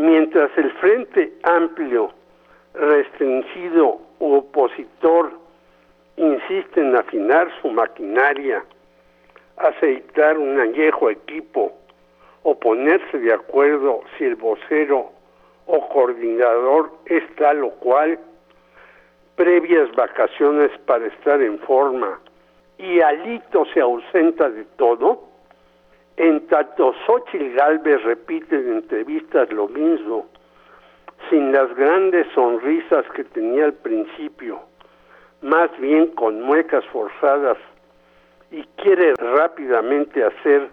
Mientras el Frente Amplio, restringido u opositor insiste en afinar su maquinaria, aceitar un añejo equipo o ponerse de acuerdo si el vocero o coordinador es tal o cual, previas vacaciones para estar en forma y Alito se ausenta de todo, en tanto Xochitl Galvez repite en entrevistas lo mismo, sin las grandes sonrisas que tenía al principio, más bien con muecas forzadas, y quiere rápidamente hacer,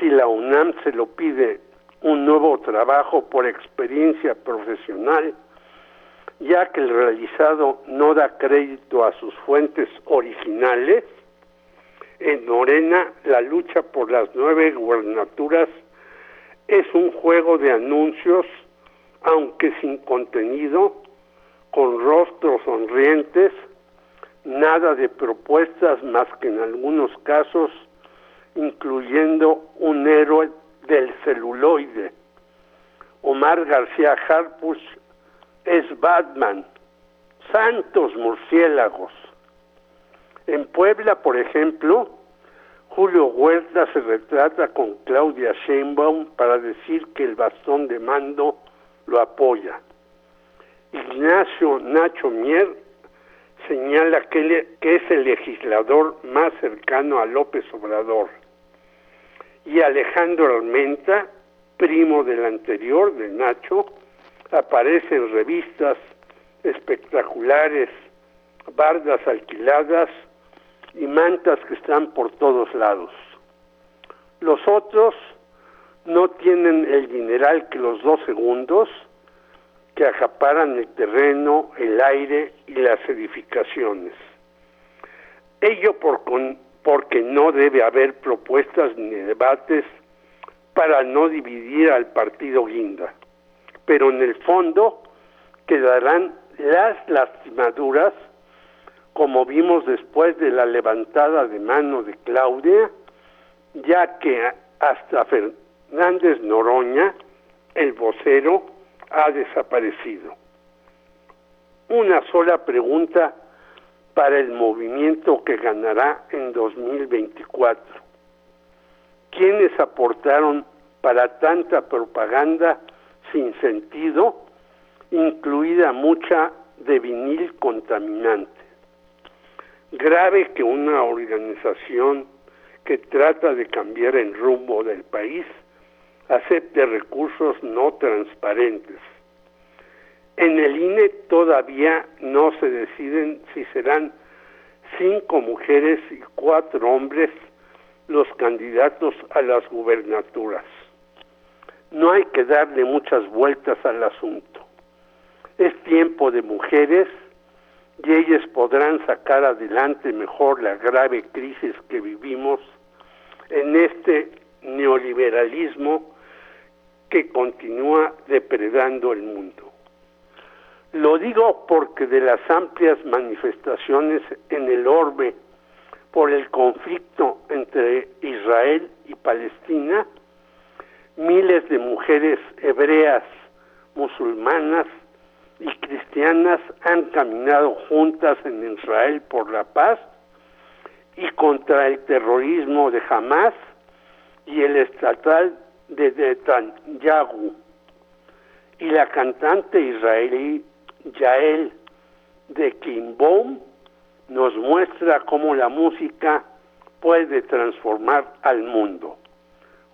si la UNAM se lo pide, un nuevo trabajo por experiencia profesional, ya que el realizado no da crédito a sus fuentes originales, en Morena la lucha por las nueve gubernaturas es un juego de anuncios, aunque sin contenido, con rostros sonrientes, nada de propuestas más que en algunos casos, incluyendo un héroe del celuloide. Omar García Harpus es Batman, santos murciélagos. En Puebla, por ejemplo, Julio Huerta se retrata con Claudia Sheinbaum para decir que el bastón de mando lo apoya. Ignacio Nacho Mier señala que, que es el legislador más cercano a López Obrador. Y Alejandro Almenta, primo del anterior, de Nacho, aparece en revistas espectaculares, bardas alquiladas y mantas que están por todos lados. Los otros no tienen el dineral que los dos segundos que acaparan el terreno, el aire y las edificaciones. Ello por porque no debe haber propuestas ni debates para no dividir al partido guinda pero en el fondo quedarán las lastimaduras, como vimos después de la levantada de mano de Claudia, ya que hasta Fernández Noroña, el vocero, ha desaparecido. Una sola pregunta para el movimiento que ganará en 2024. ¿Quiénes aportaron para tanta propaganda sin sentido, incluida mucha de vinil contaminante. Grave que una organización que trata de cambiar el rumbo del país acepte recursos no transparentes. En el INE todavía no se deciden si serán cinco mujeres y cuatro hombres los candidatos a las gubernaturas no hay que darle muchas vueltas al asunto. Es tiempo de mujeres podrán sacar adelante mejor la grave crisis que vivimos en este neoliberalismo que continúa depredando el mundo. Lo digo porque de las amplias manifestaciones en el orbe por el conflicto entre Israel y Palestina, miles de mujeres hebreas, musulmanas y cristianas han caminado juntas en Israel por la paz y contra el terrorismo de Hamas y el estatal de Netanyahu. Y la cantante israelí Yael de Kimbom nos muestra cómo la música puede transformar al mundo.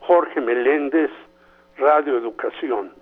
Jorge Meléndez, Radio Educación.